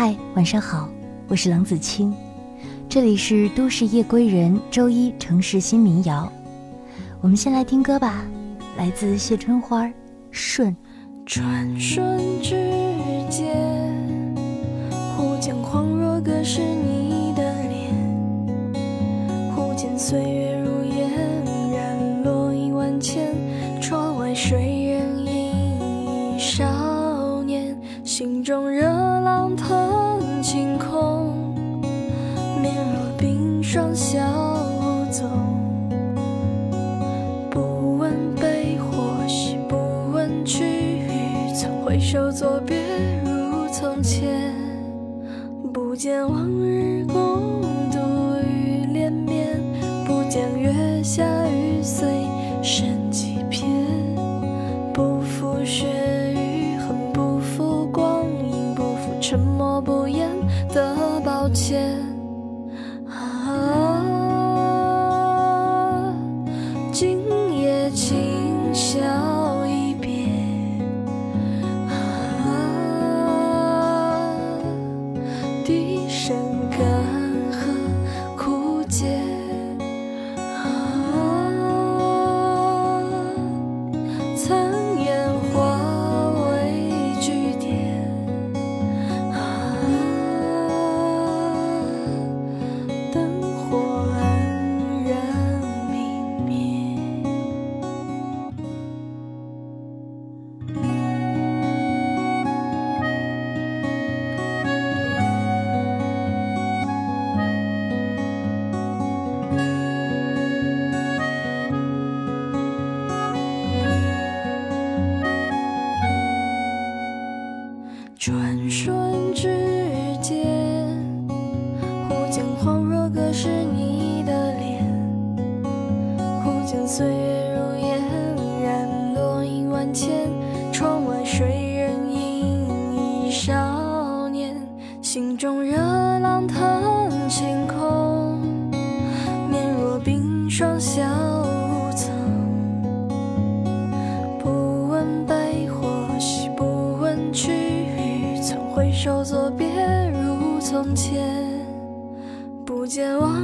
嗨，晚上好，我是冷子清，这里是都市夜归人周一城市新民谣。我们先来听歌吧，来自谢春花《顺》。转瞬之间，忽见恍若隔世你的脸，忽见岁月如烟，染落一万千。窗外谁人影少年，心中仍双袖无踪。不问悲或喜，不问去与从回首作别如从前，不见往日瞬之间，见我。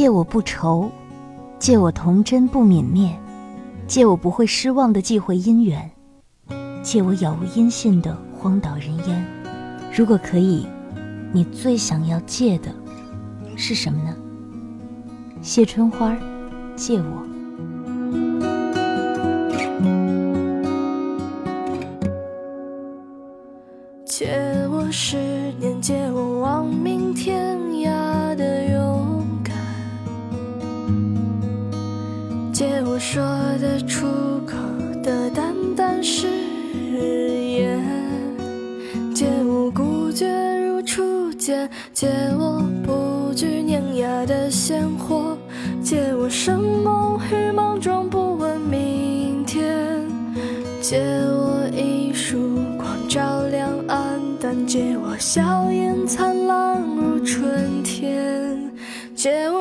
借我不愁，借我童真不泯灭，借我不会失望的忌讳姻缘，借我杳无音信的荒岛人烟。如果可以，你最想要借的是什么呢？谢春花，借我。借我说得出口的淡淡誓言，借我孤绝如初见，借我不惧碾压的鲜活，借我生猛与莽撞，不问明天。借我一束光照亮暗淡，借我笑颜灿烂如春天。借我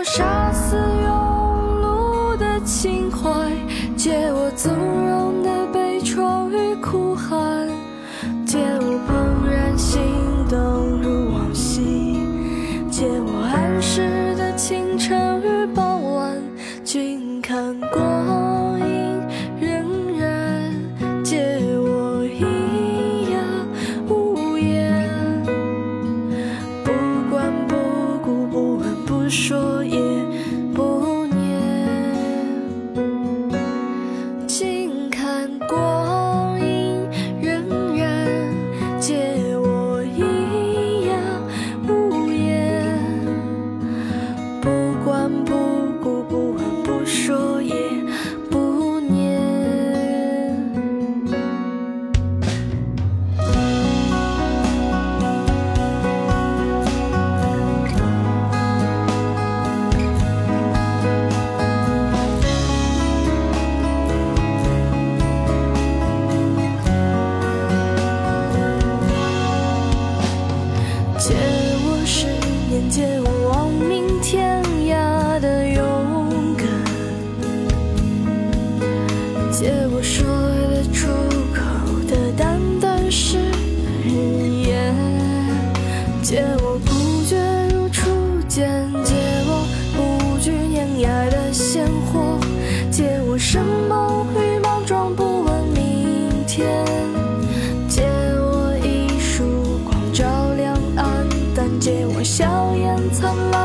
笑颜灿烂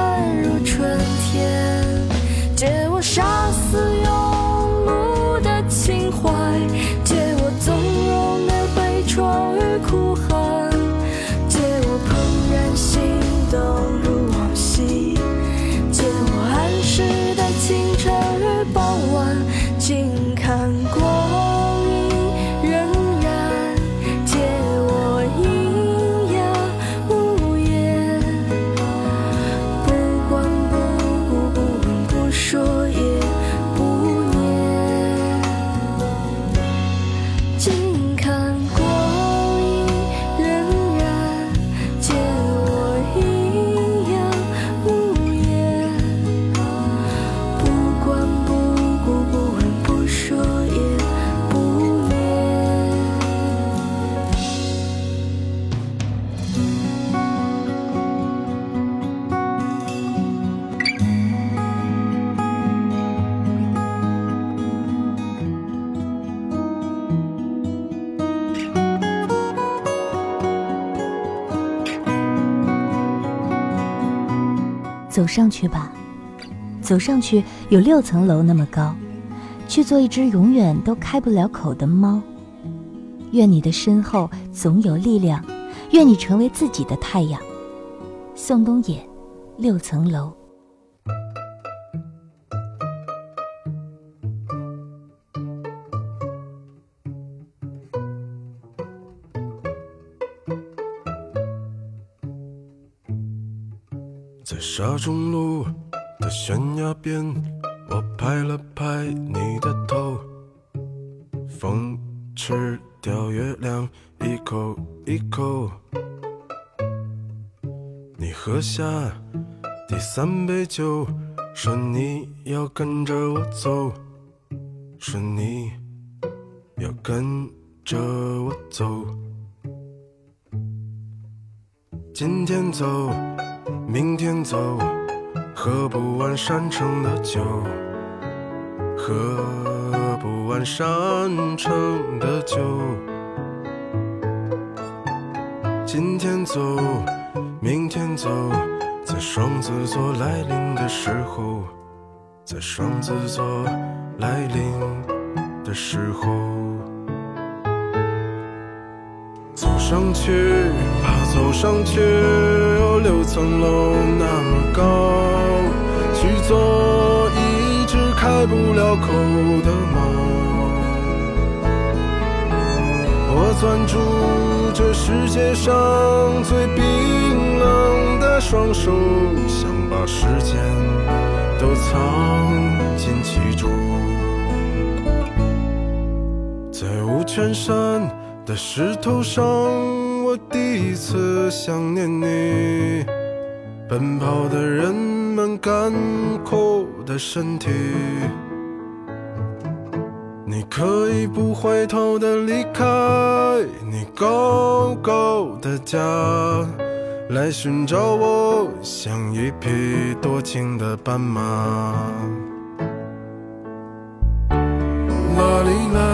上去吧，走上去有六层楼那么高，去做一只永远都开不了口的猫。愿你的身后总有力量，愿你成为自己的太阳。宋冬野，六层楼。沙中路的悬崖边，我拍了拍你的头，风吃掉月亮一口一口。你喝下第三杯酒，说你要跟着我走，说你要跟着我走。今天走。明天走，喝不完山城的酒，喝不完山城的酒。今天走，明天走，在双子座来临的时候，在双子座来临的时候。走上去吧，走上去，六层楼那么高，去做一只开不了口的猫。我攥住这世界上最冰冷的双手，想把时间都藏进其中。在五泉山的石头上，第一次想念你。奔跑的人们干枯的身体，你可以不回头的离开你高高的家，来寻找我，像一匹多情的斑马。啦哩啦。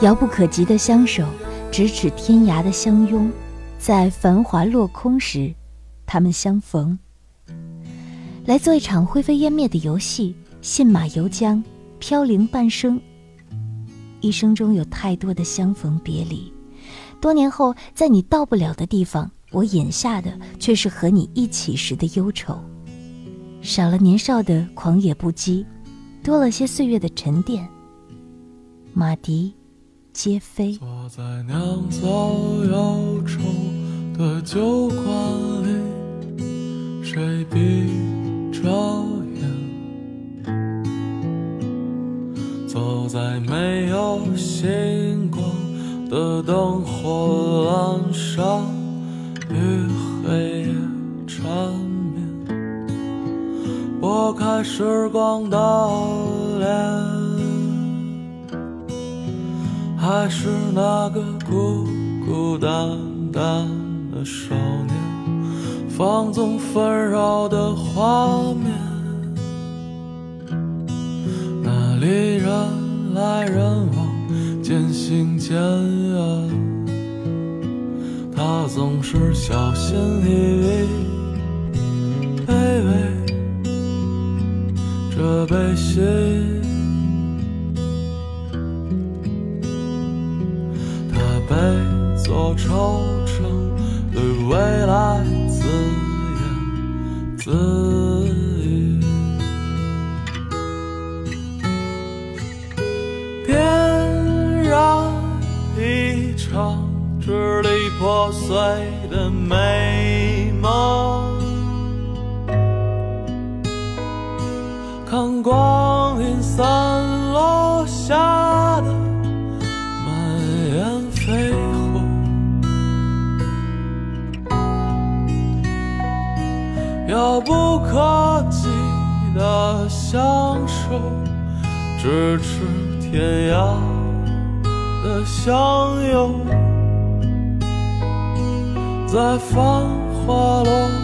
遥不可及的相守，咫尺天涯的相拥，在繁华落空时，他们相逢。来做一场灰飞烟灭的游戏，信马由缰，飘零半生。一生中有太多的相逢别离，多年后，在你到不了的地方，我饮下的却是和你一起时的忧愁。少了年少的狂野不羁，多了些岁月的沉淀。马蹄皆飞。坐在酿造忧愁的酒馆里，谁闭着眼？走在没有星光的灯火阑珊与黑夜缠绵。拨开时光的脸，还是那个孤孤单单的少年，放纵纷扰的画面，那里人来人往，渐行渐远，他总是小心翼翼，卑微。这悲喜，破碎的美梦。看光阴散落下的满眼绯红，遥不可及的相守，咫尺天涯的相拥，在繁华落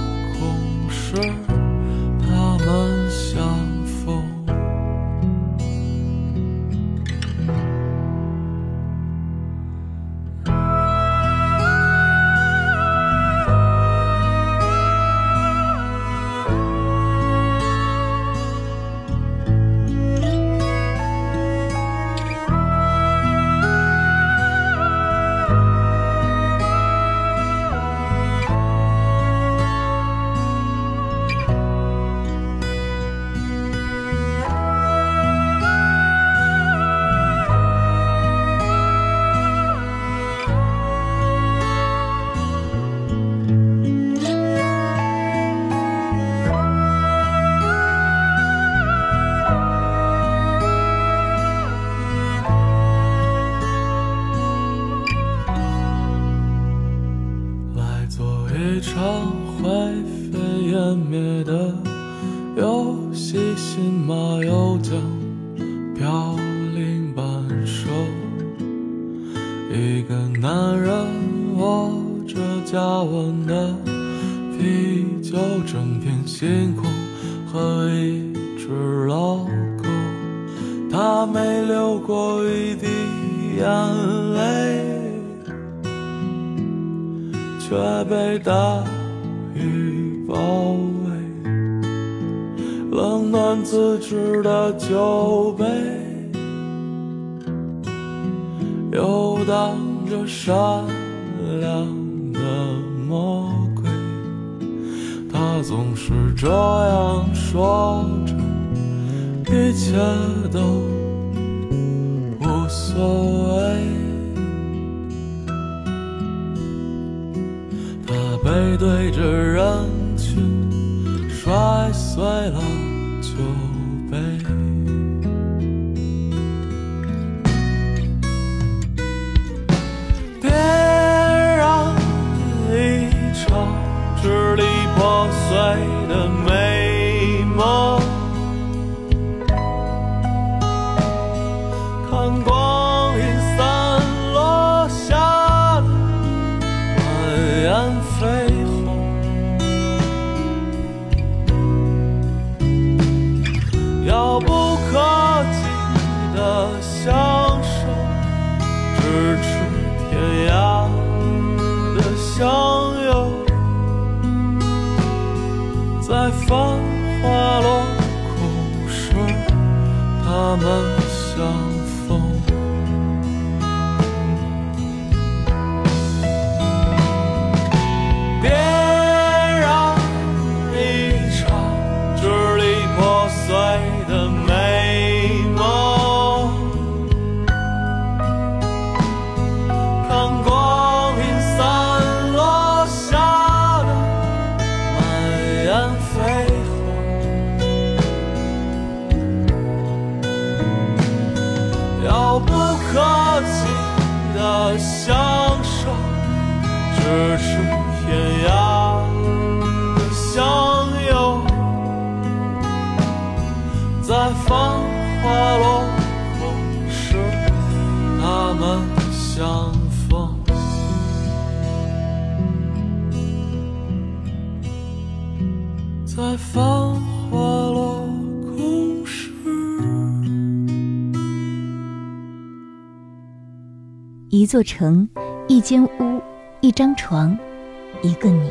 冷暖自知的酒杯，游荡着善良的魔鬼。他总是这样说着，一切都无所谓。背对着人群，摔碎了酒杯。别让一场支离破碎的美相逢。在繁华落空时。一座城，一间屋，一张床，一个你。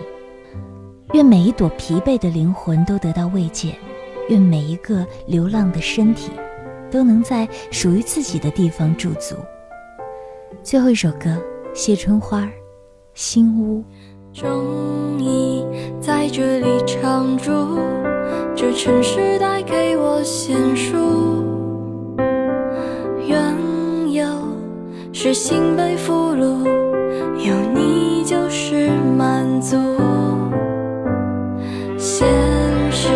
愿每一朵疲惫的灵魂都得到慰藉，愿每一个流浪的身体都能在属于自己的地方驻足。最后一首歌，谢春花儿，《新屋》。终于在这里常住，这城市带给我线束。缘由是心被俘虏，有你就是满足。现实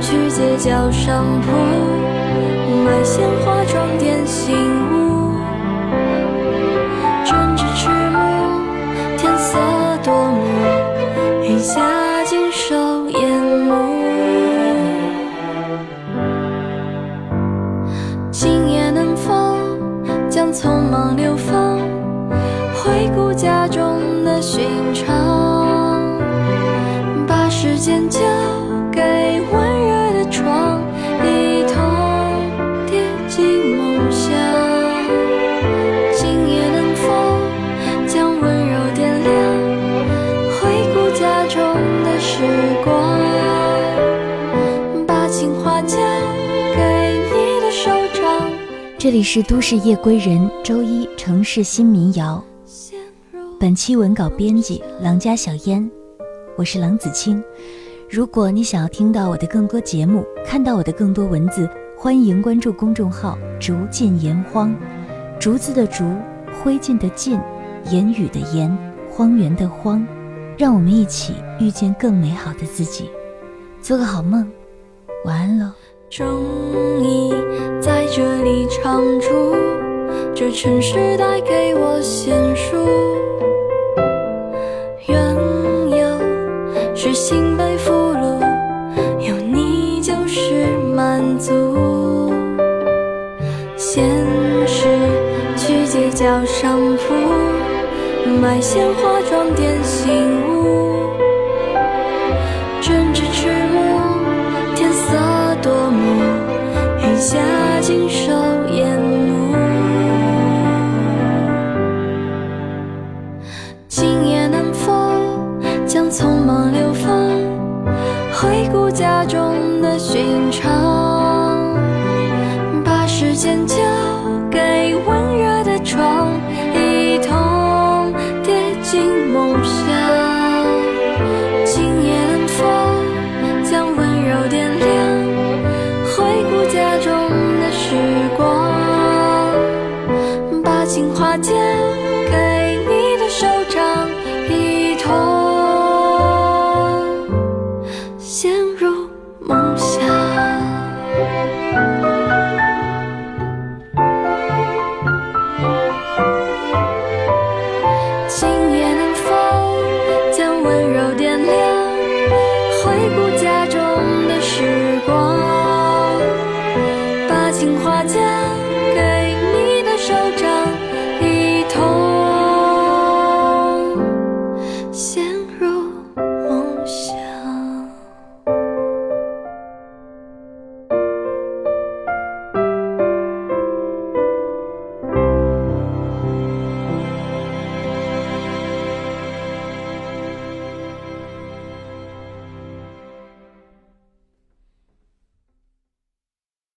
去街角商铺，买鲜花装点新这里是都市夜归人，周一城市新民谣。本期文稿编辑郎家小烟，我是郎子清。如果你想要听到我的更多节目，看到我的更多文字，欢迎关注公众号“竹尽言荒”，竹子的竹，灰烬的烬，言语的言，荒原的荒。让我们一起遇见更美好的自己，做个好梦，晚安喽。终于在这里常住，这城市带给我线束。缘由是心被俘虏，有你就是满足。现实去街角商铺，买鲜花装点信家中